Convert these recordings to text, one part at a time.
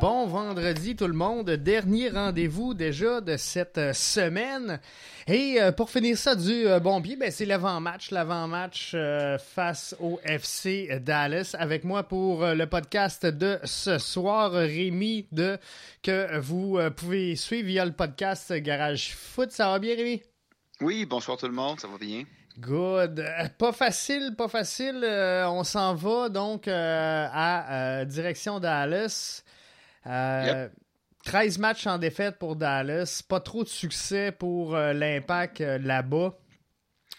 Bon vendredi tout le monde, dernier rendez-vous déjà de cette euh, semaine. Et euh, pour finir ça du euh, bon pied, ben, c'est l'avant-match, l'avant-match face au FC Dallas. Avec moi pour le podcast de ce soir, Rémi, de, que vous pouvez suivre via le podcast Garage Foot. Ça va bien Rémi? Oui, bonsoir tout le monde, ça va bien? Good. Pas facile, pas facile. Euh, on s'en va donc euh, à euh, direction Dallas. Euh, 13 matchs en défaite pour Dallas. Pas trop de succès pour euh, l'impact euh, là-bas.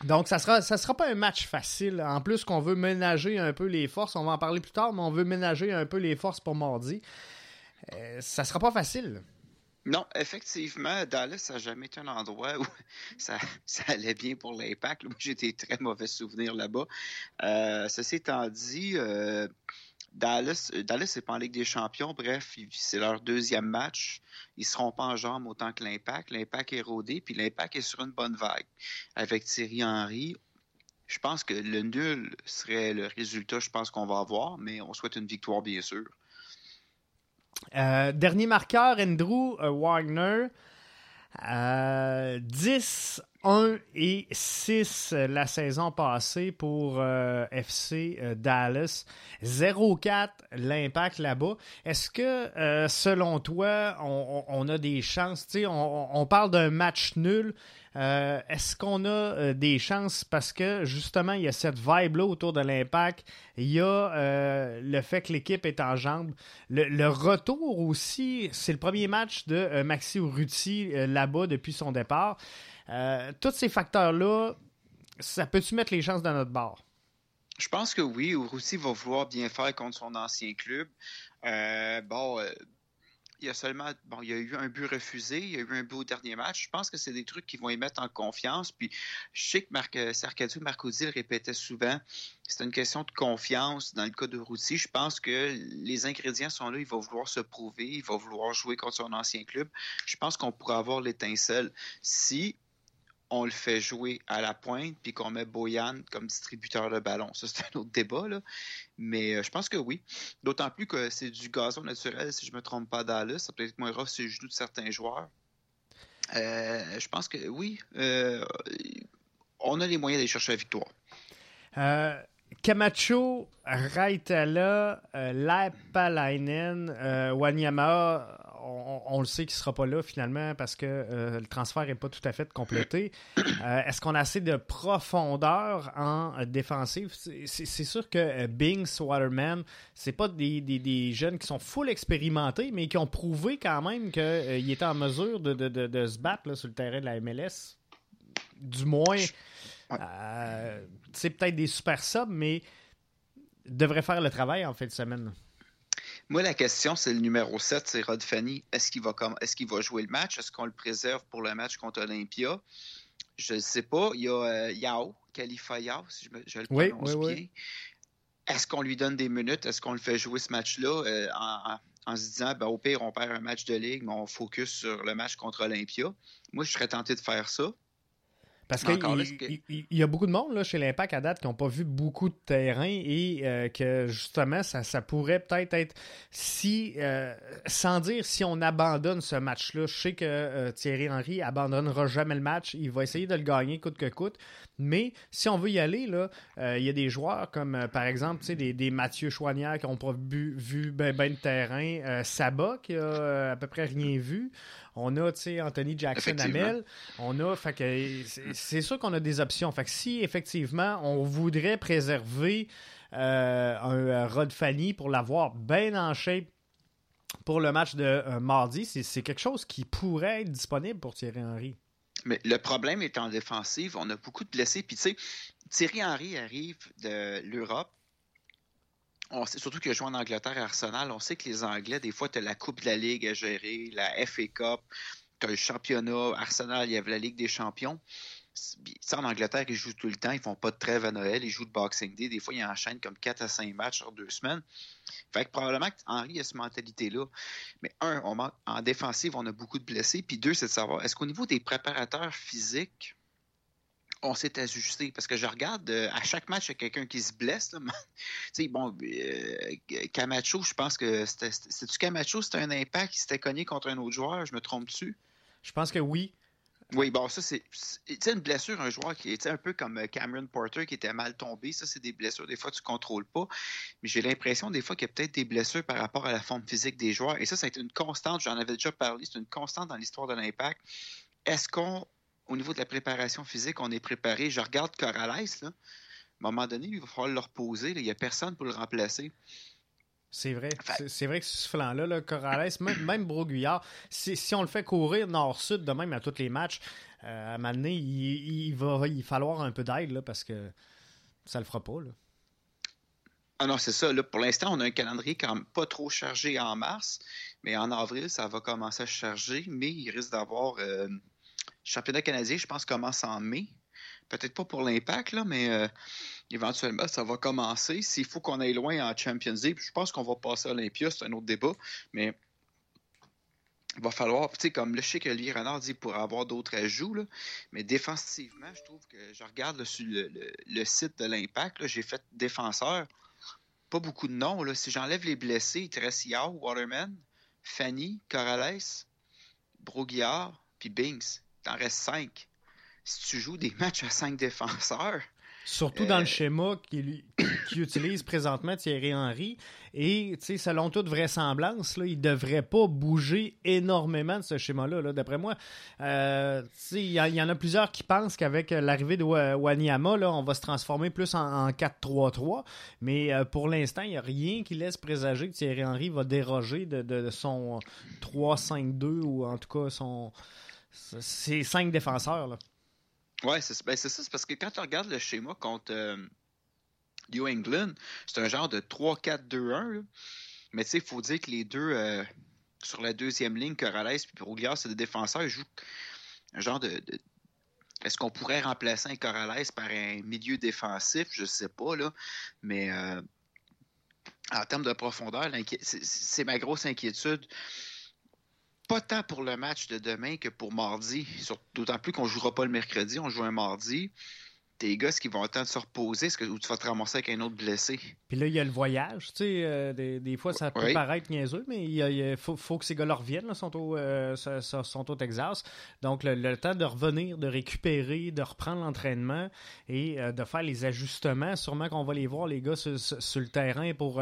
Donc, ça sera, ça sera pas un match facile. En plus qu'on veut ménager un peu les forces, on va en parler plus tard, mais on veut ménager un peu les forces pour mardi. Euh, ça sera pas facile. Non, effectivement, Dallas n'a jamais été un endroit où ça, ça allait bien pour l'impact. Moi, j'ai des très mauvais souvenirs là-bas. Euh, ceci étant dit, euh, Dallas, euh, Dallas n'est pas en Ligue des Champions. Bref, c'est leur deuxième match. Ils seront pas en jambes autant que l'Impact. L'Impact est rodé, puis l'Impact est sur une bonne vague. Avec Thierry Henry, je pense que le nul serait le résultat, je pense qu'on va avoir, mais on souhaite une victoire, bien sûr. Euh, dernier marqueur, Andrew euh, Wagner. Euh, 10, 1 et 6 euh, la saison passée pour euh, FC euh, Dallas. 0-4 l'impact là-bas. Est-ce que, selon toi, on, a des chances? On, on parle d'un match nul. Est-ce qu'on a des chances? Parce que justement il y a cette vibe-là autour de l'impact, il y a le fait que l'équipe est en jambes, le, retour aussi, c'est le premier match de Maxi Urruti là-bas depuis son départ. Euh, tous ces facteurs-là, ça peut-tu mettre les chances dans notre bord? Je pense que oui. Urruti va vouloir bien faire contre son ancien club. Euh, bon, euh, il y a seulement, bon, il y a eu un but refusé, il y a eu un but au dernier match. Je pense que c'est des trucs qui vont y mettre en confiance. Puis, je sais que Marc, Marcoudi le répétait souvent. C'est une question de confiance dans le cas de Routy. Je pense que les ingrédients sont là. Il va vouloir se prouver. Il va vouloir jouer contre son ancien club. Je pense qu'on pourrait avoir l'étincelle si on le fait jouer à la pointe puis qu'on met Boyan comme distributeur de ballon. Ça, c'est un autre débat, là. Mais euh, je pense que oui. D'autant plus que c'est du gazon naturel, si je me trompe pas, Dallas. Ça peut être moins rough sur les genoux de certains joueurs. Euh, je pense que oui. euh, on a les moyens d'aller chercher la victoire. Camacho, Raitala, Lapalainen, Wanyama, on, on le sait qu'il ne sera pas là finalement parce que euh, le transfert n'est pas tout à fait complété. Euh, Est-ce qu'on a assez de profondeur en euh, défensive? C'est- sûr que Binks, Waterman, c'est pas des, des- des jeunes qui sont full expérimentés, mais qui ont prouvé quand même qu'ils étaient en mesure de, de- de- de se battre là, sur le terrain de la MLS. Du moins, c'est peut-être des super subs, mais devraient faire le travail en fin de semaine. Moi, la question, c'est le numéro 7, c'est Rod Fanny. Est-ce qu'il va, comme, jouer le match? Est-ce qu'on le préserve pour le match contre Olympia? Je ne sais pas. Il y a euh, Yao, Khalifa Yao, si je, me- je le Oui, prononce oui, oui. bien. Est-ce qu'on lui donne des minutes? Est-ce qu'on le fait jouer ce match-là euh, en, en- en se disant, ben, au pire, on perd un match de ligue, mais on focus sur le match contre Olympia? Moi, je serais tenté de faire ça. Parce qu'il il, y a beaucoup de monde là, chez l'Impact à date qui n'ont pas vu beaucoup de terrain et euh, que justement, ça, ça pourrait peut-être être si, euh, sans dire si on abandonne ce match-là, je sais que euh, Thierry Henry abandonnera jamais le match, il va essayer de le gagner coûte que coûte, mais si on veut y aller, là, il y a des joueurs comme par exemple des, des Mathieu Chouanière qui n'ont pas vu, vu ben, ben de terrain, Saba qui a à peu près rien vu. On a, Anthony Jackson Hamel. On a, fait que c'est sûr qu'on a des options. Fait que si effectivement on voudrait préserver euh, un euh, Rod Fanny pour l'avoir bien en shape pour le match de euh, mardi, c'est quelque chose qui pourrait être disponible pour Thierry Henry. Mais le problème est en défensive, on a beaucoup de blessés. Puis tu sais, Thierry Henry arrive de l'Europe on sait surtout qu'il a joué en Angleterre à Arsenal. On sait que les Anglais, des fois, tu as la Coupe de la Ligue à gérer, la FA Cup, tu as le championnat. Arsenal, il y avait la Ligue des champions. Ça, en Angleterre, ils jouent tout le temps. Ils font pas de trêve à Noël. Ils jouent de Boxing Day. Des fois, ils enchaînent comme 4 à 5 matchs en deux semaines. Fait que probablement qu'Henri a cette mentalité-là. Mais un, en défensive, on a beaucoup de blessés. Puis deux, c'est de savoir, est-ce qu'au niveau des préparateurs physiques, on s'est ajusté. Parce que je regarde, euh, à chaque match, il y a quelqu'un qui se blesse. bon, euh, Camacho, je pense que c'était. C'est-tu Camacho, c'était un impact qui s'était cogné contre un autre joueur, je me trompe dessus? Je pense que oui. Oui, bon, ça, c'est une blessure, un joueur qui est un peu comme euh, Cameron Porter qui était mal tombé. Ça, c'est des blessures, des fois, tu ne contrôles pas. Mais j'ai l'impression, des fois, qu'il y a peut-être des blessures par rapport à la forme physique des joueurs. Et ça, ça a été une constante. J'en avais déjà parlé. C'est une constante dans l'histoire de l'impact. Est-ce qu'on au niveau de la préparation physique, on est préparé. Je regarde Corrales, là. À un moment donné, il va falloir le reposer. Il n'y a personne pour le remplacer. C'est vrai. C'est vrai que ce flanc-là, là, Corrales, même, même Broguillard, si, si, on le fait courir nord-sud de même à tous les matchs, euh, à un moment donné, il, va il falloir un peu d'aide parce que ça le fera pas. Là. Ah non, c'est ça. Là, pour l'instant, on a un calendrier quand même pas trop chargé en mars, mais en avril, ça va commencer à se charger, mais il risque d'avoir euh, championnat canadien, je pense, commence en mai. Peut-être pas pour l'impact, là, mais euh, éventuellement, ça va commencer. S'il faut qu'on aille loin en Champions League, je pense qu'on va passer à Olympia, c'est un autre débat, mais il va falloir, tu sais, comme le sais que Olivier Renard dit pour avoir d'autres ajouts, là, mais défensivement, je trouve que je regarde sur le, site de l'Impact, j'ai fait défenseur, pas beaucoup de noms. Là. Si j'enlève les blessés, il te reste Yao, Waterman, Fanny, Corrales, Broguillard, puis Binks t'en restes cinq. Si tu joues des matchs à cinq défenseurs. Surtout dans le euh, schéma qu'il utilise présentement Thierry Henry. Et selon toute vraisemblance, là, il ne devrait pas bouger énormément de ce schéma-là. D'après moi, euh, il y, en a plusieurs qui pensent qu'avec l'arrivée de Wanyama, là, on va se transformer plus en, 4-3-3. Mais euh, pour l'instant, il n'y a rien qui laisse présager que Thierry Henry va déroger de, de son 3-5-2 ou en tout cas son c'est cinq défenseurs. Là. Ouais, c'est ben, ça. C'est parce que quand tu regardes le schéma contre euh, New England, c'est un genre de 3-4-2-1. Mais tu sais, il faut dire que les deux, euh, sur la deuxième ligne, Corrales et Rouliard, c'est des défenseurs. Ils jouent un genre de. Est-ce qu'on pourrait remplacer un Corrales par un milieu défensif? Je sais pas, là. Mais euh, en termes de profondeur, c'est ma grosse inquiétude pas tant pour le match de demain que pour mardi. D'autant plus qu'on ne jouera pas le mercredi, on joue un mardi tes gars, est-ce qu'ils vont attendre de se reposer? Que tu vas te ramasser avec un autre blessé? Puis là, il y a le voyage. Tu sais, euh, des, fois, ça peut paraître niaiseux, mais il, faut, que ces gars-là reviennent. Là, sont, au, euh, sont au Texas. Donc, le, temps de revenir, de récupérer, de reprendre l'entraînement et euh, de faire les ajustements. Sûrement qu'on va les voir, les gars, sur, le terrain pour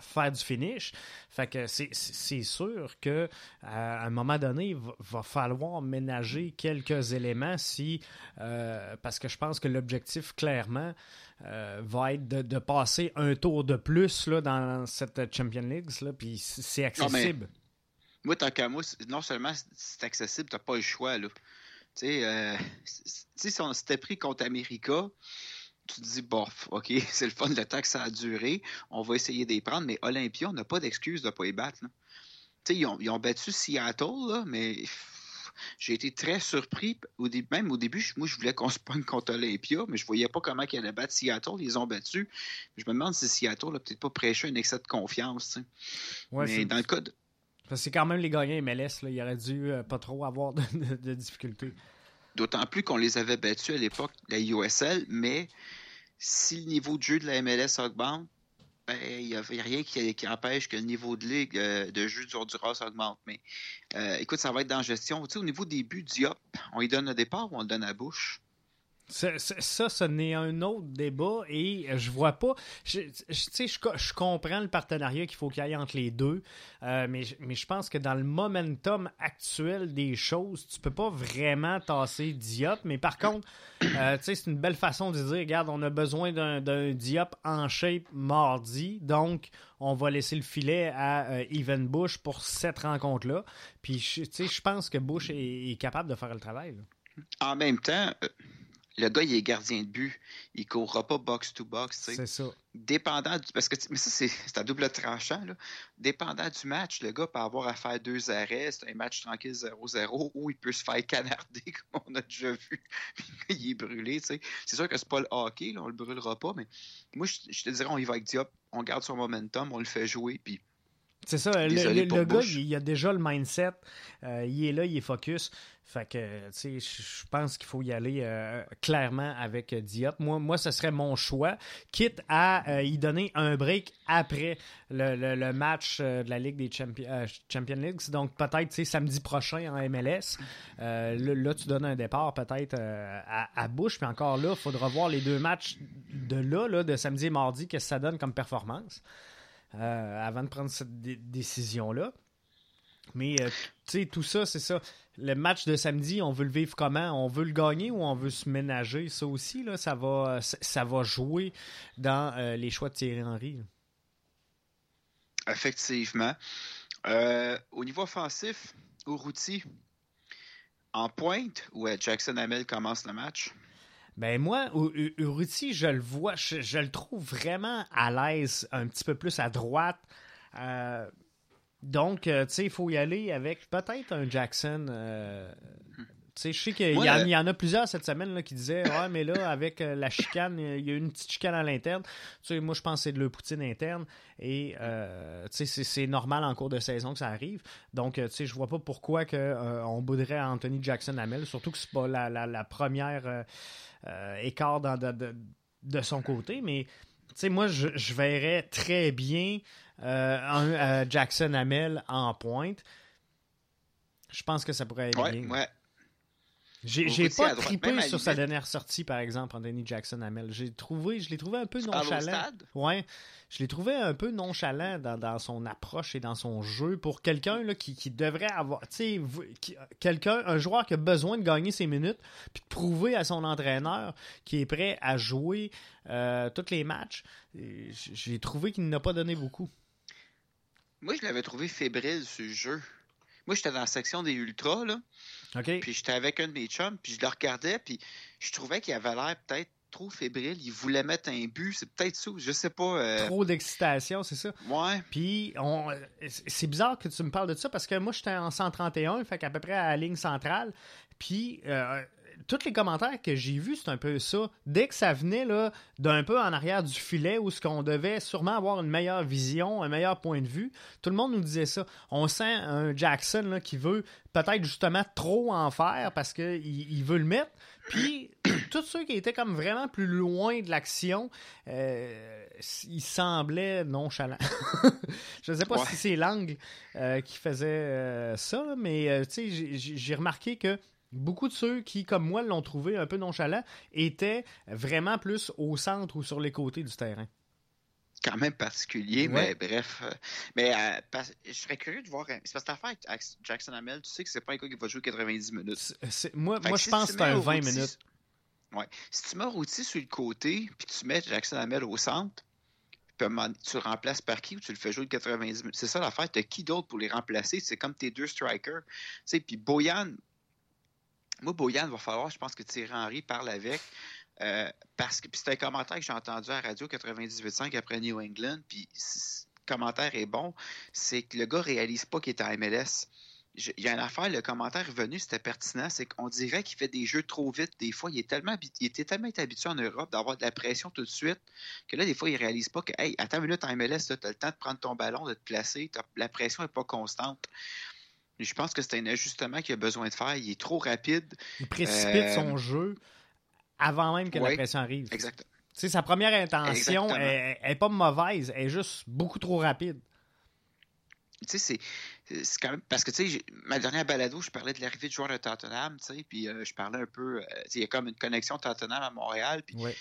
faire du finish. Fait que c'est sûr que à un moment donné, il va falloir ménager quelques éléments si parce que je pense que l'objectif, clairement, euh, va être de, passer un tour de plus là, dans cette Champion League. Puis c'est accessible. moi, tant qu'à moi, non seulement c'est accessible, tu n'as pas le choix. Là. Tu sais, euh, si on s'était pris contre America, tu te dis, bof, OK, c'est le fun, le temps que ça a duré, on va essayer d'y prendre, mais Olympia, on n'a pas d'excuse de ne pas y battre. Ils ont, ils ont, battu Seattle, là, mais j'ai été très surpris. Au même au début, moi, je voulais qu'on se pogne contre Olympia, mais je voyais pas comment ils allaient battre Seattle. Ils ont battu. Je me demande si Seattle n'a peut-être pas prêché un excès de confiance. mais dans le cas C'est quand même les gagnants MLS. Là. Il aurait dû euh, pas trop avoir de, difficultés. D'autant plus qu'on les avait battus à l'époque, la USL, mais si le niveau de jeu de la MLS augmente, il n'y a rien qui, empêche que le niveau de ligue euh, de jeu du Honduras augmente. Mais euh, écoute, ça va être dans la gestion. Tu sais, au niveau des buts, Diop, on lui donne le départ ou on le donne à bouche? Ça, ça, ce n'est un autre débat et je vois pas. Je, je, je, comprends le partenariat qu'il faut qu'il y ait entre les deux, euh, mais, je pense que dans le momentum actuel des choses, tu peux pas vraiment tasser Diop. Mais par contre, euh, c'est une belle façon de dire regarde, on a besoin d'un Diop en shape mardi, donc on va laisser le filet à euh, Bush pour cette rencontre-là. Puis je pense que Bush est, capable de faire le travail. En même temps le gars, il est gardien de but. Il ne courra pas box-to-box. C'est ça. Dépendant du. Parce que, mais ça, c'est à double tranchant. Là. Dépendant du match, le gars peut avoir à faire deux arrêts. C'est un match tranquille 0-0 ou il peut se faire canarder, comme on a déjà vu. il est brûlé. C'est sûr que c'est pas le hockey. Là, on le brûlera pas. Mais moi, je, te dirais, on y va avec Diop. On garde son momentum. On le fait jouer. Puis. C'est ça, le, gars, il, a déjà le mindset, euh, il est là, il est focus. Fait que, tu sais, je pense qu'il faut y aller euh, clairement avec Diop. Moi, moi, ce serait mon choix, quitte à euh, y donner un break après le, match euh, de la Ligue des Champions Champion Leagues. Donc, peut-être, tu sais, samedi prochain en MLS. Là, tu donnes un départ peut-être à, à Bush. Puis encore là, il faudra voir les deux matchs de là, là de samedi et mardi, qu'est-ce que ça donne comme performance avant de prendre cette décision-là. Mais, tu sais, tout ça, c'est ça le match de samedi, on veut le vivre comment? On veut le gagner ou on veut se ménager? Ça aussi, là, ça, va, ça va jouer dans euh, les choix de Thierry Henry. Effectivement. Euh, au niveau offensif, Uruti, en pointe ou Jackson Hamel commence le match? Ben moi, Uruti, je le vois, je, le trouve vraiment à l'aise, un petit peu plus à droite. Euh, donc, euh, tu sais, il faut y aller avec peut-être un Jackson. Euh, je sais qu'il y, en a plusieurs cette semaine là, qui disaient Ouais, mais là, avec euh, la chicane, il y a une petite chicane à l'interne. Tu sais, moi, je pense que c'est de le poutine interne. Et, tu sais, c'est normal en cours de saison que ça arrive. Donc, tu sais, je vois pas pourquoi que, on boudrait Anthony Jackson Hamel. Surtout que c'est pas la, première écart de, son côté. Mais, tu sais, moi, je, je verrais très bien. Euh, un euh, Jackson Hamel en pointe. Je pense que ça pourrait être bien. J'ai pas trippé sur sa dernière sortie, par exemple, Anthony Jackson Hamel. J'ai trouvé, je l'ai trouvé un peu nonchalant. Ouais, je l'ai trouvé un peu nonchalant dans, son approche et dans son jeu pour quelqu'un qui, qui, devrait avoir, tu sais, quelqu'un, un joueur qui a besoin de gagner ses minutes puis de prouver à son entraîneur qu'il est prêt à jouer euh, tous les matchs. J'ai trouvé qu'il n'a pas donné beaucoup. Moi, je l'avais trouvé fébrile, ce jeu. Moi, j'étais dans la section des Ultras, là. OK. Puis j'étais avec un de mes chums, puis je le regardais, puis je trouvais qu'il avait l'air peut-être trop fébrile. Il voulait mettre un but, c'est peut-être ça, je sais pas. Euh. Trop d'excitation, c'est ça? Ouais. Puis on... c'est bizarre que tu me parles de ça, parce que moi, j'étais en 131, fait qu'à peu près à la ligne centrale. Puis euh, tous les commentaires que j'ai vus, c'est un peu ça. Dès que ça venait là, d'un peu en arrière du filet où ce qu'on devait sûrement avoir une meilleure vision, un meilleur point de vue, tout le monde nous disait ça. On sent un Jackson là, qui veut peut-être justement trop en faire parce qu'il il veut le mettre. Puis tous ceux qui étaient comme vraiment plus loin de l'action, euh, ils semblaient nonchalants. Je ne sais pas si c'est l'angle euh, qui faisait euh, ça, mais j'ai remarqué que Beaucoup de ceux qui, comme moi, l'ont trouvé un peu nonchalant étaient vraiment plus au centre ou sur les côtés du terrain. Quand même particulier, mais bref. Euh, mais euh, je serais curieux de voir. C'est parce que l'affaire avec Jackson Hamel, tu sais que c'est pas un gars qui va jouer 90 minutes. moi, moi je pense que c'est un 20 minutes. Ouais. Si tu mets Routy sur le côté, puis tu mets Jackson Hamel au centre, tu le remplaces par qui ou tu le fais jouer 90 minutes? C'est ça l'affaire. Tu as qui d'autre pour les remplacer? C'est comme tes deux strikers. Puis Boyan, moi, Boyan, va falloir, je pense que Thierry Henry parle avec. Euh, parce que c'est un commentaire que j'ai entendu à Radio 98.5 après New England. Puis le commentaire est bon. C'est que le gars réalise pas qu'il est en MLS. Il y a une affaire, le commentaire est venu, c'était pertinent, c'est qu'on dirait qu'il fait des jeux trop vite. Des fois, il, est tellement, il était tellement habitué en Europe d'avoir de la pression tout de suite que là, des fois, il réalise pas que, hey, attends une minute en MLS, tu as le temps de prendre ton ballon, de te placer, la pression n'est pas constante. Je pense que c'est un ajustement qu'il a besoin de faire. Il est trop rapide. Il précipite Euh, son jeu avant même que la pression arrive. Exactement. Sa première intention Exactement. elle, elle est pas mauvaise, elle est juste beaucoup trop rapide. Tu sais, c'est- quand même. Parce que, tu sais, ma dernière balado, je parlais de l'arrivée de joueurs de Tottenham, tu sais, puis euh, je parlais un peu. euh, il y a comme une connexion Tottenham à Montréal. Puis Ouais.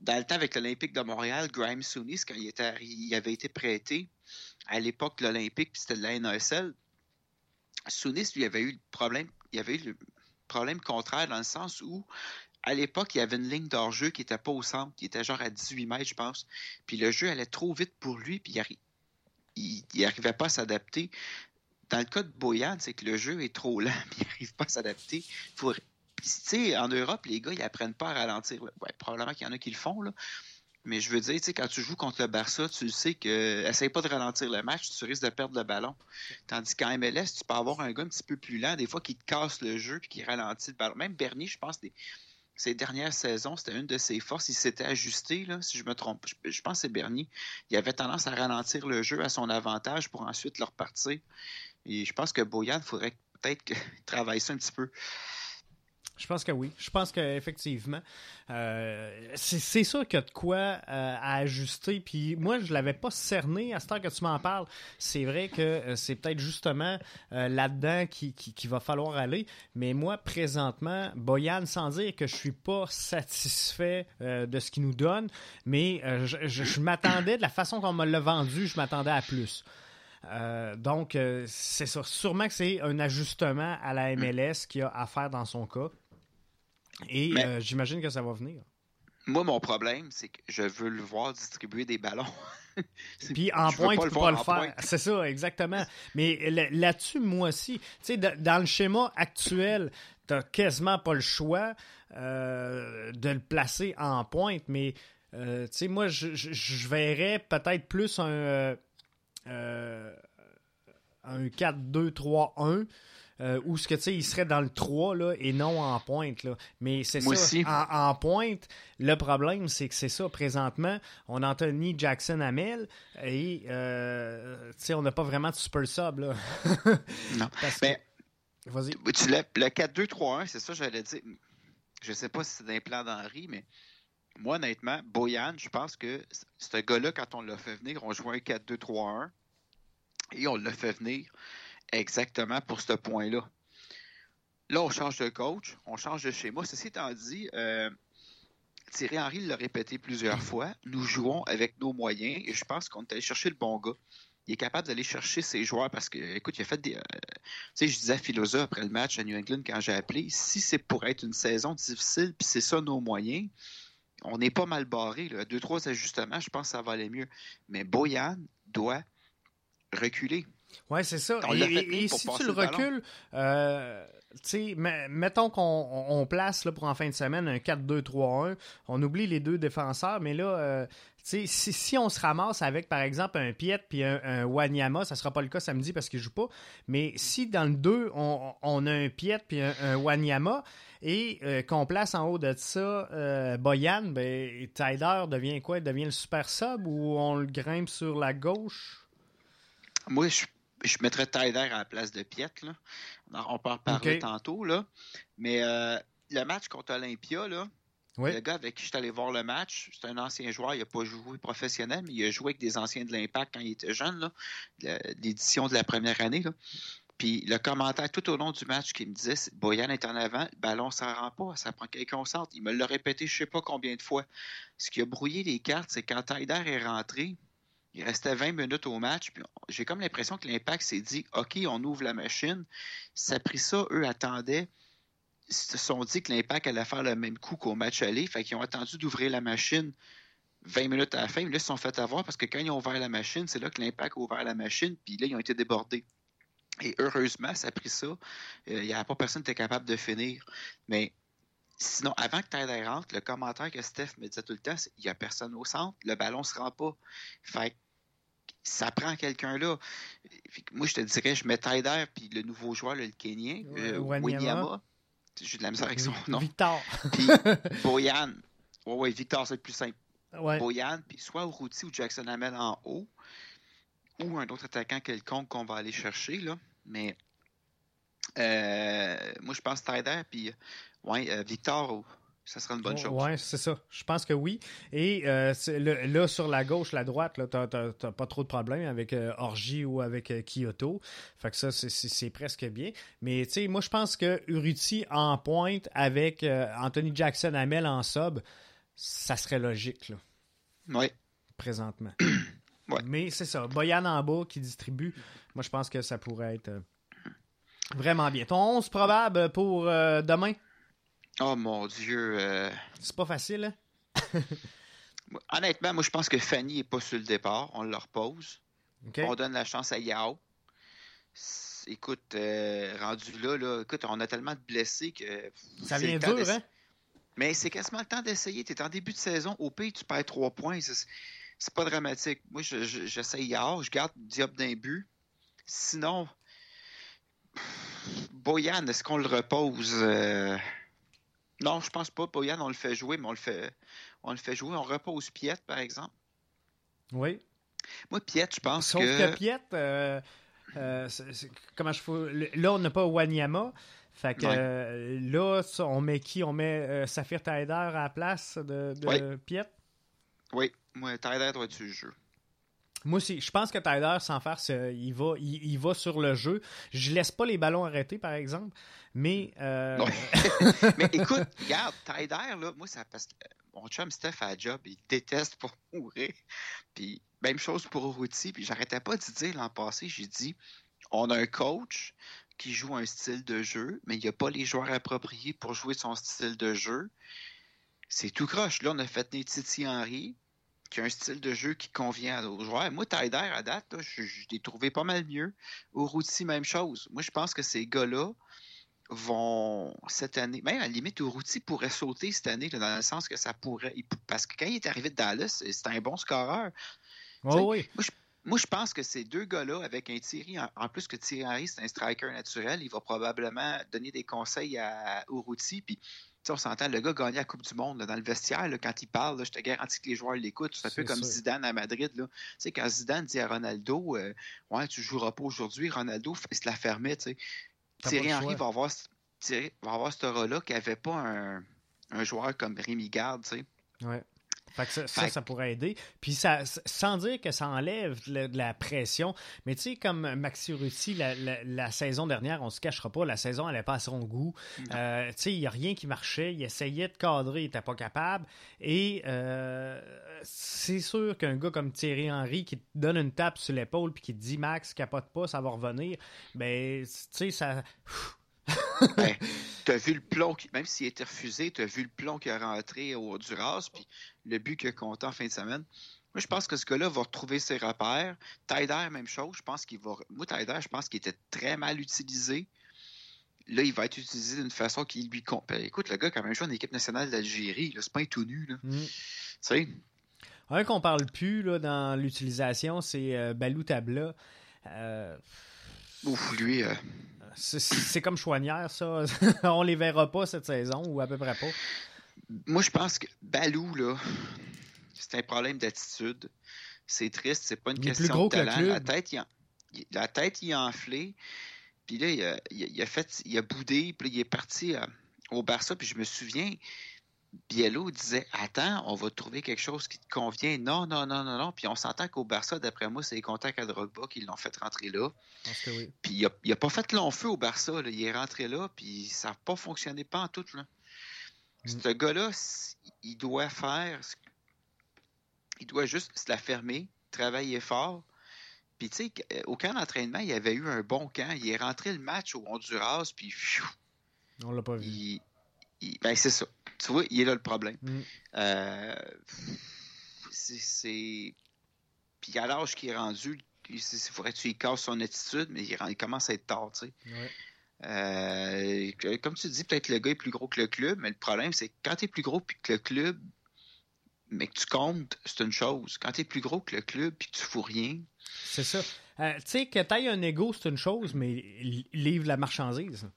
dans le temps avec l'Olympique de Montréal, Graham Souness, quand il, était, il avait été prêté à l'époque de l'Olympique, puis c'était de la NASL, Souness, lui, avait eu le problème. Il avait eu le problème contraire dans le sens où. À l'époque, il y avait une ligne d'hors-jeu qui n'était pas au centre, qui était genre à 18 mètres, je pense. Puis le jeu allait trop vite pour lui, puis il arri- il n'arrivait pas à s'adapter. Dans le cas de Boyan, c'est que le jeu est trop lent, puis il n'arrive pas à s'adapter. Sais, en Europe, les gars, ils apprennent pas à ralentir. Probablement qu'il y en a qui le font, là. Mais je veux dire, tu sais, quand tu joues contre le Barça, tu sais que essaye pas de ralentir le match, tu risques de perdre le ballon. Tandis qu'en MLS, tu peux avoir un gars un petit peu plus lent, des fois qui te casse le jeu puis qui ralentit le ballon. Même Bernier, je pense, ces dernières saisons, c'était une de ses forces. Il s'était ajusté, là, si je me trompe. Je, je pense que c'est Bernier. Il avait tendance à ralentir le jeu à son avantage pour ensuite le repartir. Et je pense que Boyan, il faudrait peut-être qu'il travaille ça un petit peu. Je pense que oui. Je pense qu'effectivement, euh, c'est sûr qu'il y a de quoi euh, ajuster. Puis moi, je l'avais pas cerné à ce temps que tu m'en parles. C'est vrai que euh, c'est peut-être justement là-dedans qu'il qui, va falloir aller. Mais moi, présentement, Boyan, sans dire que je suis pas satisfait de ce qu'il nous donne, mais je- je m'attendais, de la façon qu'on me l'a vendu, je m'attendais à plus. Euh, donc, euh, c'est ça. Sûrement que c'est un ajustement à la MLS qu'il y a à faire dans son cas. Et Mais- euh, j'imagine que ça va venir. Moi, mon problème, c'est que je veux le voir distribuer des ballons. Puis en point, tu peux pas le faire. C'est ça, exactement. Mais là- là-dessus, moi aussi, tu sais, dans le schéma actuel, t'as quasiment pas le choix euh, de le placer en pointe. Mais, euh, tu sais, moi, je, je- je verrais peut-être plus un, un 4-2-3-1. Euh, où ce que tu sais, il serait dans le 3 là, et non en pointe. Là. Mais c'est ça. Aussi. En, en pointe, le problème, c'est que c'est ça. Présentement, on Anthony Jackson Hamel et euh, tu sais, on n'a pas vraiment de super sub. Là. Non. Parce que- Ben, Vas-y. Tu l'as- le 4-2-3-1, c'est ça, j'allais dire. Je sais pas si c'est d'un plan d'Henri, mais moi, honnêtement, Boyan, je pense que ce gars-là, quand on l'a fait venir, on jouait un 4-2-3-1 et on l'a fait venir exactement pour ce point-là. Là, on change de coach, on change de schéma. Ceci étant dit, euh, Thierry Henry l'a répété plusieurs fois, nous jouons avec nos moyens et je pense qu'on est allé chercher le bon gars. Il est capable d'aller chercher ses joueurs parce que, écoute, il a fait des, euh, tu sais, je disais à Philosa après le match à New England quand j'ai appelé, si c'est pour être une saison difficile, puis c'est ça nos moyens, on n'est pas mal barré. Là. Deux, trois ajustements, je pense que ça va aller mieux. Mais Boyan doit reculer. Ouais, c'est ça. On Et, si tu le recules, euh, mettons qu'on on- on place là, pour en fin de semaine un 4-2-3-1, on oublie les deux défenseurs, mais là, euh, tu sais, si, si on se ramasse avec, par exemple, un Piet puis un, un Wanyama, ça sera pas le cas samedi parce qu'il joue pas, mais si dans le 2, on, on a un Piet puis un, un Wanyama, et euh, qu'on place en haut de ça euh, Boyan, ben, Tyler devient quoi? Il devient le super sub ou on le grimpe sur la gauche? Moi, je, je mettrais Tyler à la place de Piet. Là. On peut en parler tantôt. Là. Mais euh, le match contre Olympia, là, Oui. le gars avec qui je suis allé voir le match, c'est un ancien joueur. Il n'a pas joué professionnel, mais il a joué avec des anciens de l'Impact quand il était jeune, l'édition de la première année. Là. Puis le commentaire tout au long du match qui me disait Boyan est en avant, le ballon ne s'en rend pas, ça prend quelqu'un centre. Il me l'a répété je ne sais pas combien de fois. Ce qui a brouillé les cartes, c'est quand Tyler est rentré, il restait 20 minutes au match, puis j'ai comme l'impression que l'Impact s'est dit OK, on ouvre la machine. Ça a pris ça, eux attendaient. Ils se sont dit que l'Impact allait faire le même coup qu'au match aller, fait qu'ils ont attendu d'ouvrir la machine 20 minutes à la fin, mais là, ils se sont fait avoir parce que quand ils ont ouvert la machine, c'est là que l'Impact a ouvert la machine, puis là, ils ont été débordés. Et heureusement, ça a pris ça. Euh, Il n'y avait pas personne qui était capable de finir. Mais sinon, avant que Tyler rentre, le commentaire que Steph me disait tout le temps, c'est il n'y a personne au centre, le ballon ne se rend pas. Fait que ça prend quelqu'un là. Moi, je te dirais, je mets Tyler, puis le nouveau joueur, le Kenyan, euh, Wanyama. J'ai de la misère avec son nom. Victor. Puis Boyan. Ouais, ouais, Victor, c'est le plus simple. Ouais. Boyan, puis soit Urruti ou Jackson Hamel en haut, ou un autre attaquant quelconque qu'on va aller chercher, là. Mais Euh, moi, je pense Tyder, puis ouais, euh, Victor, ça serait une bonne chose. Oui, c'est ça. Je pense que oui. Et euh, le, là, sur la gauche, la droite, tu n'as pas trop de problèmes avec euh, Orgy ou avec euh, Kyoto. Fait que ça, c'est presque bien. Mais tu sais, moi, je pense que Uruti en pointe avec Anthony Jackson Amel en sub, ça serait logique. Là, oui. Présentement. ouais. Mais c'est ça. Boyan en bas qui distribue, moi, je pense que ça pourrait être vraiment bien. Ton 11 probable pour demain? Oh mon Dieu. Euh, c'est pas facile, hein? Honnêtement, moi, je pense que Fanny n'est pas sur le départ. On le repose. On donne la chance à Yao. Écoute, euh, rendu là, là, écoute, on a tellement de blessés que. Ça vient dur, hein? Mais c'est quasiment le temps d'essayer. Tu es en début de saison. Au pays, tu perds trois points. C'est pas dramatique. Moi, j'essaye Yao. Je garde Diop d'un but. Sinon, Boyan, est-ce qu'on le repose? Euh, non, je pense pas. Boyan, on le fait jouer, mais on le fait, on le fait jouer. On repose Piet, par exemple. Oui. Moi, Piet, je pense Sauf que. que Piet, euh, euh, comment je fais? Là, on n'a pas Wanyama. Fait que euh, là, on met qui? On met Saphir Taider à la place de, de Piet Oui, moi, Taider doit être sur le jeu. Moi aussi, je pense que Tyler, sans faire, il va, il, va sur le jeu. Je laisse pas les ballons arrêtés, par exemple, mais. Euh... mais écoute, regarde, Tyler, là, moi, ça parce que euh, mon chum Steph a un job, il déteste pour mourir. Puis même chose pour Routy, puis j'arrêtais pas de dire l'an passé, j'ai dit, on a un coach qui joue un style de jeu, mais il n'y a pas les joueurs appropriés pour jouer son style de jeu. C'est tout croche. Là, on a fait Titi Henry qui a un style de jeu qui convient aux joueurs. Moi, Tyder, à date, je, l'ai trouvé pas mal mieux. Au Routy, même chose. Moi, je pense que ces gars-là vont, cette année, même à la limite, Routy pourrait sauter cette année, dans le sens que ça pourrait. Parce que quand il est arrivé de Dallas, c'était un bon scoreur. Oh, oui. Moi, je, pense que ces deux gars-là, avec un Thierry, en, plus que Thierry Henry, c'est un striker naturel, il va probablement donner des conseils à Uruti. Puis on s'entend, le gars gagner la Coupe du Monde dans le vestiaire, quand il parle, je te garantis que les joueurs l'écoutent. C'est un peu comme Zidane à Madrid. Là. Quand Zidane dit à Ronaldo euh, Ouais, tu joueras pas aujourd'hui, Ronaldo il se la fermait. Thierry Henry va avoir, va avoir ce aura-là qui n'avait pas un, un, joueur comme Rémi Garde. Ouais ça, ça, pourrait aider. Puis ça, sans dire que ça enlève de la, pression, mais tu sais, comme Maxi Russi, la, saison dernière, on se cachera pas, la saison n'allait pas à son goût. Euh, tu sais, il n'y a rien qui marchait. Il essayait de cadrer, il n'était pas capable. Et euh, c'est sûr qu'un gars comme Thierry Henry qui te donne une tape sur l'épaule puis qui te dit Max, capote pas, ça va revenir, ben, tu sais, ça. ben, tu as vu le plomb, qui, même s'il a été refusé, tu as vu le plomb qui est rentré au Duras, puis le but qu'il a compté en fin de semaine. Moi, je pense que ce gars-là va retrouver ses repères. Tyder, même chose. Je pense qu'il va. Moi, Tyder, je pense qu'il était très mal utilisé. Là, il va être utilisé d'une façon qui lui compte. Écoute, le gars, quand même, joue en équipe nationale d'Algérie. C'est pas un tout nu. Là. Mm. Tu sais? Un qu'on parle plus là, dans l'utilisation, c'est euh, Balou Tabla. Euh, Ouf, lui. Euh, c'est comme Chouanière, ça. On les verra pas cette saison, ou à peu près pas. Moi, je pense que Balou, là, c'est un problème d'attitude. C'est triste, c'est pas une question de talent. La tête, il, la tête, il est enflée. Puis là, il a, il a, fait, il a boudé, puis il est parti euh, au Barça. Puis je me souviens, Biello disait Attends, on va trouver quelque chose qui te convient. Non, non, non, non, non. Puis on s'entend qu'au Barça, d'après moi, c'est les contacts à Drogba qui l'ont fait rentrer là. Puis il n'a a pas fait long feu au Barça. Il est rentré là, puis ça n'a pas fonctionné pas en tout. Là. Mm. Ce gars-là, il doit faire. Il doit juste se la fermer, travailler fort. Puis, tu sais, euh, au camp d'entraînement, il avait eu un bon camp. Il est rentré le match au Honduras, puis. On l'a pas vu. ben, c'est ça. Tu vois, il est là le problème. Mm. Euh, c'est. Puis à l'âge qu'il est rendu, il faudrait qu'il casse son attitude, mais il, commence à être tard, tu sais. Euh, comme tu dis, peut-être le gars est plus gros que le club, mais le problème, c'est que quand tu es plus gros que le club, mais que tu comptes, c'est une chose. Quand tu es plus gros que le club puis que tu fous rien. C'est ça. Euh, tu sais, que tu un ego, c'est une chose, mais livre la marchandise.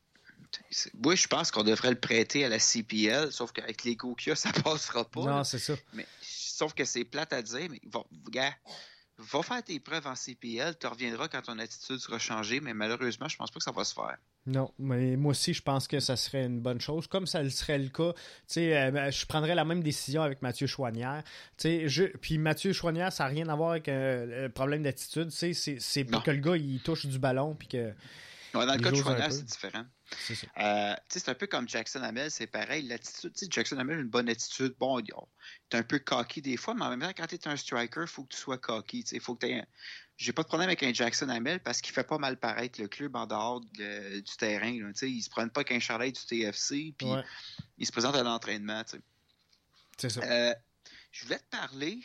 Oui, je pense qu'on devrait le prêter à la CPL, sauf qu'avec l'ego qu'il y a, ça passera pas. Non, c'est ça. Mais, sauf que c'est plate à dire, mais gars, va faire tes preuves en CPL, tu reviendras quand ton attitude sera changée, mais malheureusement, je pense pas que ça va se faire. Non, mais moi aussi, je pense que ça serait une bonne chose, comme ça serait le cas. Euh, ben, je prendrais la même décision avec Mathieu Chouanière. Je, puis Mathieu Chouanière, ça n'a rien à voir avec euh, le problème d'attitude. C'est pour que le gars il touche du ballon. Puis que, dans le cas de Chouanière, c'est différent. Euh, c'est un peu comme Jackson Hamel, c'est pareil. L'attitude, Jackson Hamel a une bonne attitude. Bon, tu es un peu cocky des fois, mais en même temps, quand tu es un striker, il faut que tu sois cocky. Il faut que J'ai pas de problème avec un Jackson Hamel parce qu'il fait pas mal paraître le club en dehors du terrain. Là, il se prenne pas qu'un Charlet du TFC, puis il se présente à l'entraînement. C'est ça. Euh, je voulais te parler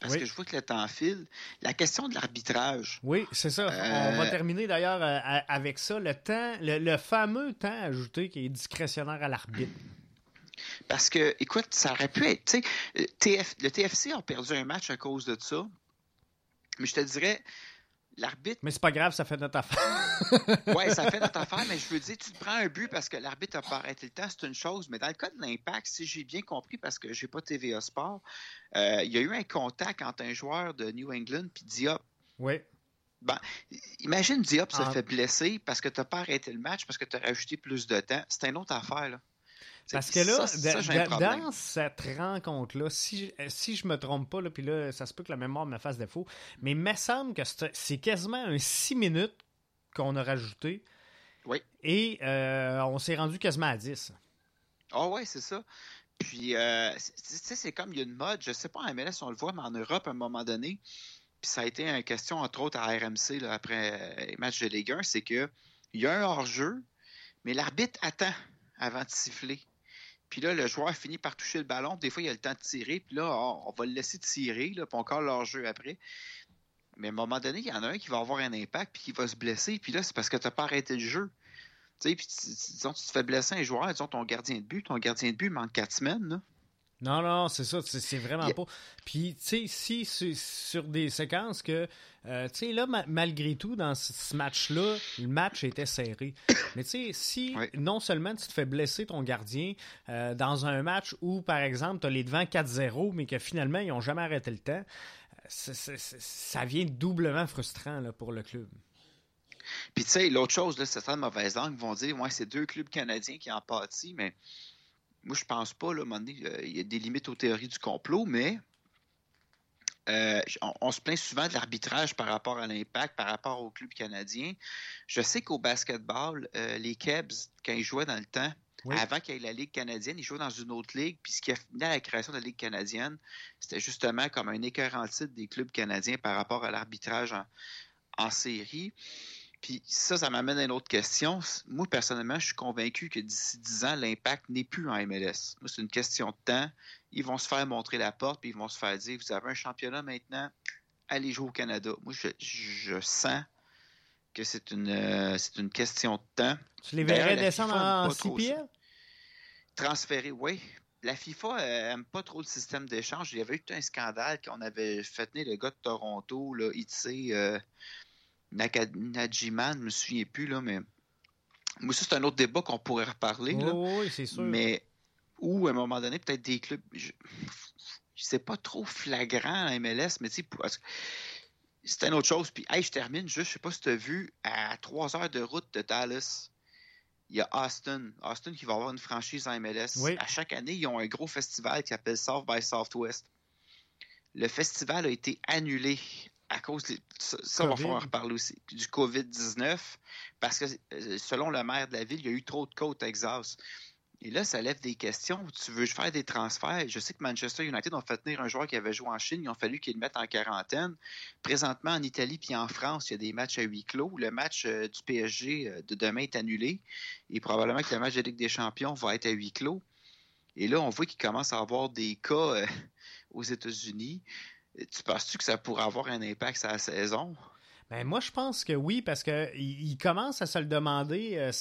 parce que je vois que le temps file. La question de l'arbitrage. Oui, c'est ça. On va euh, terminer d'ailleurs euh, avec ça. Le temps, le, fameux temps ajouté qui est discrétionnaire à l'arbitre. Parce que, écoute, ça aurait pu être. TF, le TFC a perdu un match à cause de ça. Mais je te dirais, l'arbitre. Mais c'est pas grave, ça fait notre affaire. oui, ça fait notre affaire, mais je veux dire, tu te prends un but parce que l'arbitre n'a pas arrêté le temps, c'est une chose. Mais dans le cas de l'impact, si j'ai bien compris, parce que j'ai pas TVA Sport, euh, il y a eu un contact entre un joueur de New England puis Diop. Oui. Ben, imagine Diop se ah. fait blesser parce que tu n'as pas arrêté le match, parce que tu as rajouté plus de temps. C'est une autre affaire. Là. Parce que là, dans cette rencontre-là, si, si je me trompe pas, là, puis là, ça se peut que la mémoire me fasse défaut, mais il me semble que c'est quasiment un 6 minutes qu'on a rajouté. Oui. Et euh, on s'est rendu quasiment à 10. Ah oh, ouais, c'est ça. Puis, euh, c'est comme il y a une mode, je sais pas en MLS, on le voit, mais en Europe, à un moment donné, puis ça a été une question, entre autres, à RMC, après les matchs de Ligue 1, c'est que il y a un hors-jeu, mais l'arbitre attend avant de siffler. Puis là, le joueur finit par toucher le ballon. Des fois, il a le temps de tirer. Puis là, on, va le laisser tirer, là, puis encore leur jeu après. Mais à un moment donné, il y en a un qui va avoir un impact, puis qui va se blesser. Puis là, c'est parce que tu n'as pas arrêté le jeu. Tu sais, puis disons, tu te fais blesser un joueur, disons, ton gardien de but, ton gardien de but manque quatre semaines, là. Non, non, c'est ça, c'est vraiment pas. Puis, tu sais, si sur des séquences que, euh, tu sais, là, malgré tout, dans ce match-là, le match était serré. Mais tu sais, si non seulement tu te fais blesser ton gardien euh, dans un match où, par exemple, tu as les devants 4-0, mais que finalement, ils n'ont jamais arrêté le temps, ça vient doublement frustrant là, pour le club. Puis, tu sais, l'autre chose, c'est ça de mauvaise langue, vont dire, ouais, c'est deux clubs canadiens qui en pâtissent, mais moi, je pense pas, là, euh, il y a des limites aux théories du complot, mais euh, on, se plaint souvent de l'arbitrage par rapport à l'impact, par rapport au club canadien. Je sais qu'au basketball, euh, les Cavs, quand ils jouaient dans le temps, avant qu'il y ait la Ligue canadienne, ils jouaient dans une autre ligue. Puis ce qui a fini à la création de la Ligue canadienne, c'était justement comme un écœur en titre des clubs canadiens par rapport à l'arbitrage en série. Puis ça, ça m'amène à une autre question. Moi, personnellement, je suis convaincu que d'ici 10 ans, l'impact n'est plus en MLS. Moi, c'est une question de temps. Ils vont se faire montrer la porte, puis ils vont se faire dire, vous avez un championnat maintenant, allez jouer au Canada. Moi, je, sens que c'est une, euh, une question de temps. Tu les verrais descendre en CPL? Transférer, oui. La FIFA n'aime pas trop le système d'échange. Il y avait eu un scandale qu'on avait fait tenir le gars de Toronto, là, Itse, euh, Najiman, je me souviens plus, là, mais. Moi, ça, c'est un autre débat qu'on pourrait reparler. oui, c'est sûr. Mais ou à un moment donné, peut-être des clubs. Je, sais pas trop flagrant à MLS, mais tu sais, c'est une autre chose. Puis, hey, je termine juste, je sais pas si tu as vu, à trois heures de route de Dallas, il y a Austin. Austin qui va avoir une franchise en MLS. À chaque année, ils ont un gros festival qui s'appelle South by Southwest. Le festival a été annulé à cause ça, va falloir reparler aussi du COVID-19 parce que euh, selon le maire de la ville, il y a eu trop de cas au Texas. Et là, ça lève des questions. Tu veux faire des transferts? Je sais que Manchester United ont fait tenir un joueur qui avait joué en Chine. Il a fallu qu'il le mette en quarantaine. Présentement, en Italie puis en France, il y a des matchs à huis clos. Le match euh, du PSG euh, de demain est annulé. Et probablement que le match de Ligue des Champions va être à huis clos. Et là, on voit qu'il commence à avoir des cas aux États-Unis. Tu penses-tu que ça pourrait avoir un impact sur la saison? Ben moi, je pense que oui, parce qu'il commence à se le demander euh,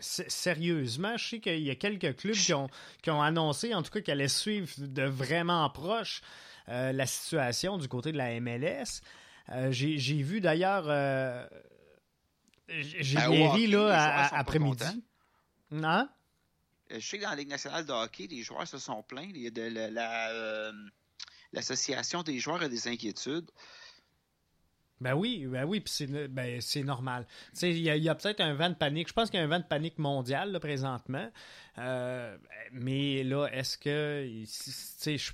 sérieusement. Je sais qu'il y a quelques clubs qui ont, qui ont annoncé, en tout cas, qu'ils allaient suivre de vraiment proche euh, la situation du côté de la MLS. Euh, j'ai vu d'ailleurs. J'ai ben, là après-midi. Non? Je sais que dans la Ligue nationale de hockey, les joueurs se sont plaints. de la l'association des joueurs a des inquiétudes. Ben oui, ben oui, puis c'est ben, normal. Il y a, y a peut-être un vent de panique. Je pense qu'il y a un vent de panique mondial là, présentement. Euh, mais là, est-ce que. Je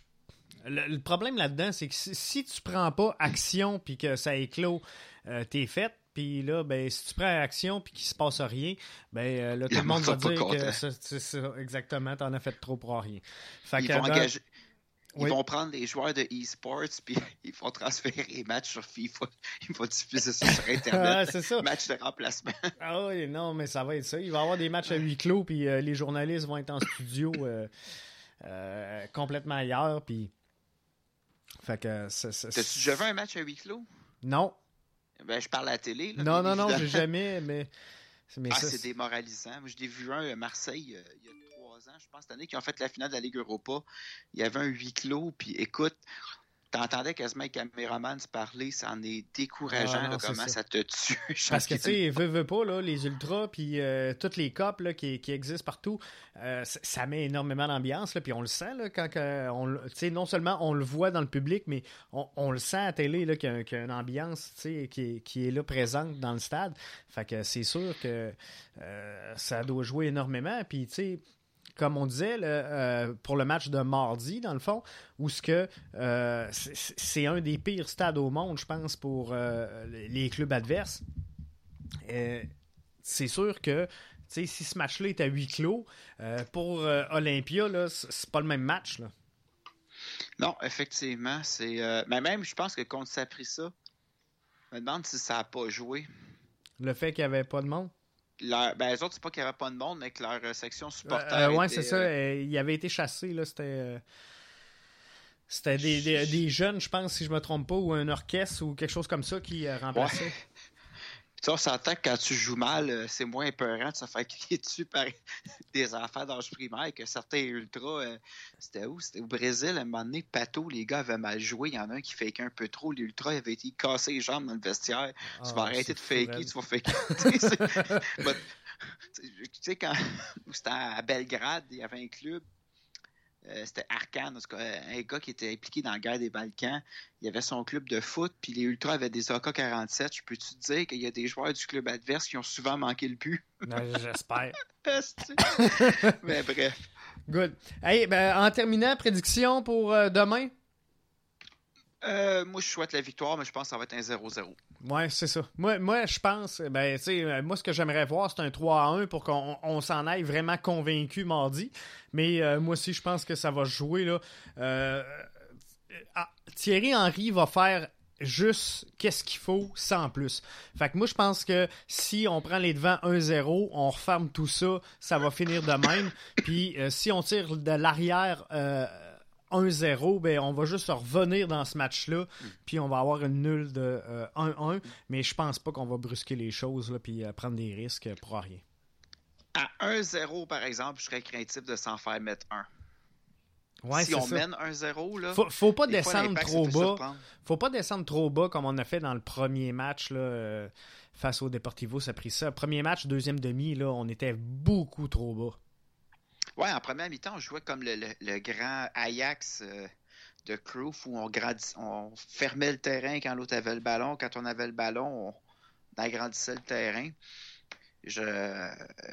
le, problème là-dedans, c'est que si, tu prends pas action puis que ça éclot, euh, t'es fait. Puis là, ben, si tu prends action puis qu'il se passe rien, ben euh, là, tout le monde va dire que c'est ça, exactement, t'en as fait trop pour rien. Fait ils, vont engager, ils vont prendre des joueurs de e-sports puis ils vont transférer les matchs sur FIFA. Ils vont diffuser ça sur Internet. c'est ça. Match de remplacement. ah oui, non, mais ça va être ça. Il va y avoir des matchs à huis clos puis euh, les journalistes vont être en studio complètement ailleurs. Puis fait que T'as-tu déjà vu un match à huis clos? Non. Ben, je parle à la télé. non, non, non, j'ai jamais, mais. ah, c'est démoralisant. Moi, je l'ai vu un à Marseille euh, il y a trois ans, je pense, cette année, qui ont fait la finale de la Ligue Europa. Il y avait un huis clos, puis écoute, T'entendais quasiment les caméraman se parler, ça en est décourageant ah, comment ça. te tue. Parce que tu sais, veut, veut pas, là, les ultras, puis euh, toutes les copes là, qui, qui, existent partout, euh, ça met énormément d'ambiance, puis on le sent, là, quand on, non seulement on le voit dans le public, mais on, on le sent à télé qu'il y, y, a une ambiance qui, qui, est là présente dans le stade. Fait que c'est sûr que euh, ça doit jouer énormément, puis tu sais comme on disait, euh, pour le match de mardi, dans le fond, où ce que euh, c'est un des pires stades au monde, je pense, pour euh, les clubs adverses. c'est sûr que si ce match-là est à huis clos, pour Olympia, c'est pas le même match. Là. Non, effectivement. c'est Mais même, je pense que contre ça, je me demande si ça n'a pas joué. Le fait qu'il n'y avait pas de monde? Ben, les autres, c'est pas qu'il n'y avait pas de monde, mais que leur euh, section supporter. Euh, ouais, c'est ça. Euh, il avait été chassé. C'était. C'était des, des, jeunes, je pense, si je me trompe pas, ou un orchestre ou quelque chose comme ça qui remplaçait. On s'entend que quand tu joues mal, euh, c'est moins épeurant de se faire crier dessus par des enfants d'âge primaire que certains ultras. Euh, c'était où? C'était au Brésil, à un moment donné, Pato, les gars avaient mal joué. Il y en a un qui fakait un peu trop. L'ultra avait été cassé les jambes dans le vestiaire. tu vas ah, arrêter de faker, tu vas faker. tu sais, quand c'était à Belgrade, il y avait un club euh, c'était Arkan, un gars qui était impliqué dans la guerre des Balkans. Il avait son club de foot, puis les Ultras avaient des AK-47. Je peux-tu te dire qu'il y a des joueurs du club adverse qui ont souvent manqué le but? J'espère. Mais bref. Good. Hey, ben, en terminant, prédiction pour euh, demain? Euh, moi, je souhaite la victoire, mais je pense que ça va être un 0-0. Ouais, c'est ça. Moi, moi, je pense, ben, tu sais, euh, moi, ce que j'aimerais voir, c'est un 3 1 pour qu'on s'en aille vraiment convaincu mardi. Mais euh, moi aussi, je pense que ça va jouer, là. Ah, Thierry Henry va faire juste qu'est-ce qu'il faut sans plus. Fait que moi je pense que si on prend les devants 1-0, on referme tout ça, ça va finir de même. Puis si on tire de l'arrière 1-0, ben, on va juste revenir dans ce match-là, puis on va avoir une nulle de 1-1, euh, mais je pense pas qu'on va brusquer les choses là, puis euh, prendre des risques pour rien. À 1-0, par exemple, je serais craintif de s'en faire mettre 1. Ouais, si on mène 1-0, là. Faut, faut pas descendre trop bas. Faut pas descendre trop bas comme on a fait dans le premier match là, euh, face au Deportivo, ça a pris ça. Premier match, deuxième demi, là, on était beaucoup trop bas. Ouais, en première mi-temps, on jouait comme le, grand Ajax euh, de Crew où on, on fermait le terrain quand l'autre avait le ballon. Quand on avait le ballon, on agrandissait le terrain. Je...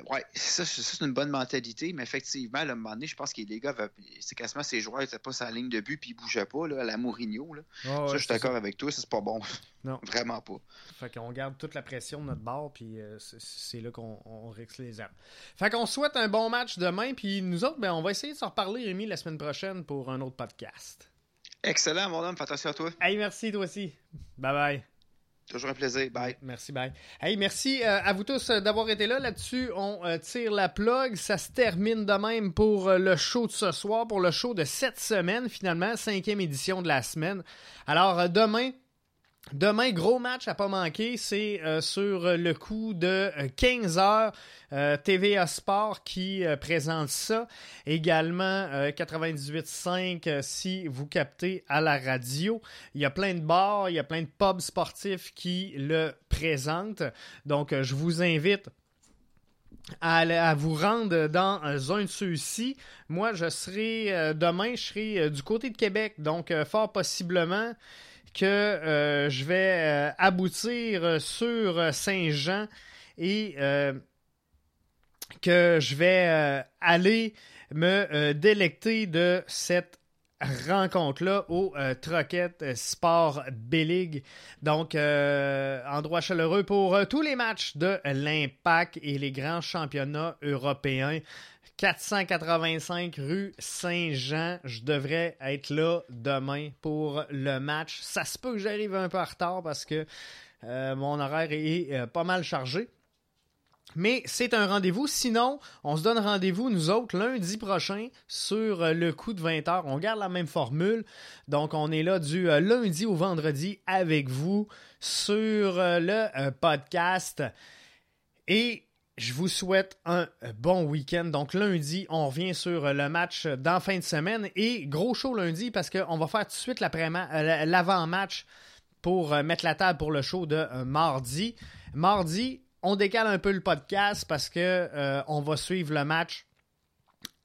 Ouais, ça, c'est une bonne mentalité, mais effectivement, à un moment donné, je pense que les gars, c'est quasiment ces joueurs n'étaient pas sa ligne de but puis ils bougeaient pas, là, à la Mourinho. Là. ça, je suis d'accord avec toi, ça, c'est pas bon. Non. Vraiment pas. Fait qu'on garde toute la pression de notre bord, puis euh, c'est là qu'on on les armes. Fait qu'on souhaite un bon match demain, puis nous autres, ben, on va essayer de s'en reparler, Rémi, la semaine prochaine pour un autre podcast. Excellent, mon homme. Fais attention à toi. Hey, merci, toi aussi. Bye bye. Toujours un plaisir. Bye. Merci, bye. Hey, merci euh, à vous tous euh, d'avoir été là. Là-dessus, on euh, tire la plug. Ça se termine de même pour le show de ce soir, pour le show de cette semaine, finalement, cinquième édition de la semaine. Alors, demain, Demain, gros match à pas manquer, c'est euh, sur le coup de 15 euh. Euh, TVA Sport qui présente ça. Également 98.5 si vous captez à la radio. Il y a plein de bars, il y a plein de pubs sportifs qui le présentent. Donc, je vous invite à, vous rendre dans un de ceux-ci. Moi, je serai demain, je serai du côté de Québec, donc fort possiblement que je vais aboutir sur Saint-Jean et que je vais aller me délecter de cette rencontre-là au euh, Troquette Sport B-League. Donc, euh, endroit chaleureux pour euh, tous les matchs de l'Impact et les grands championnats européens. 485 rue Saint-Jean. Je devrais être là demain pour le match. Ça se peut que j'arrive un peu en retard parce que mon horaire est pas mal chargé. Mais c'est un rendez-vous. Sinon, on se donne rendez-vous, nous autres, lundi prochain sur euh, le coup de 20h. On garde la même formule. Donc, on est là du euh, lundi au vendredi avec vous sur euh, le podcast. Et je vous souhaite un bon week-end. Donc lundi, on revient sur le match d'en fin de semaine et gros show lundi parce qu'on va faire tout de suite l'avant-match pour mettre la table pour le show de mardi. Mardi, on décale un peu le podcast parce que euh, on va suivre le match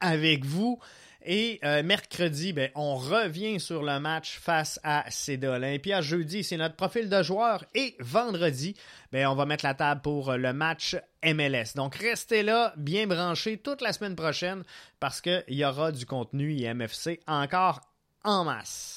avec vous. Et euh, mercredi, ben, on revient sur le match face à CEDA Olympia. Jeudi, c'est notre profil de joueur. Et vendredi, ben, on va mettre la table pour le match MLS. Donc restez là, bien branchés toute la semaine prochaine parce qu'il y aura du contenu IMFC encore en masse.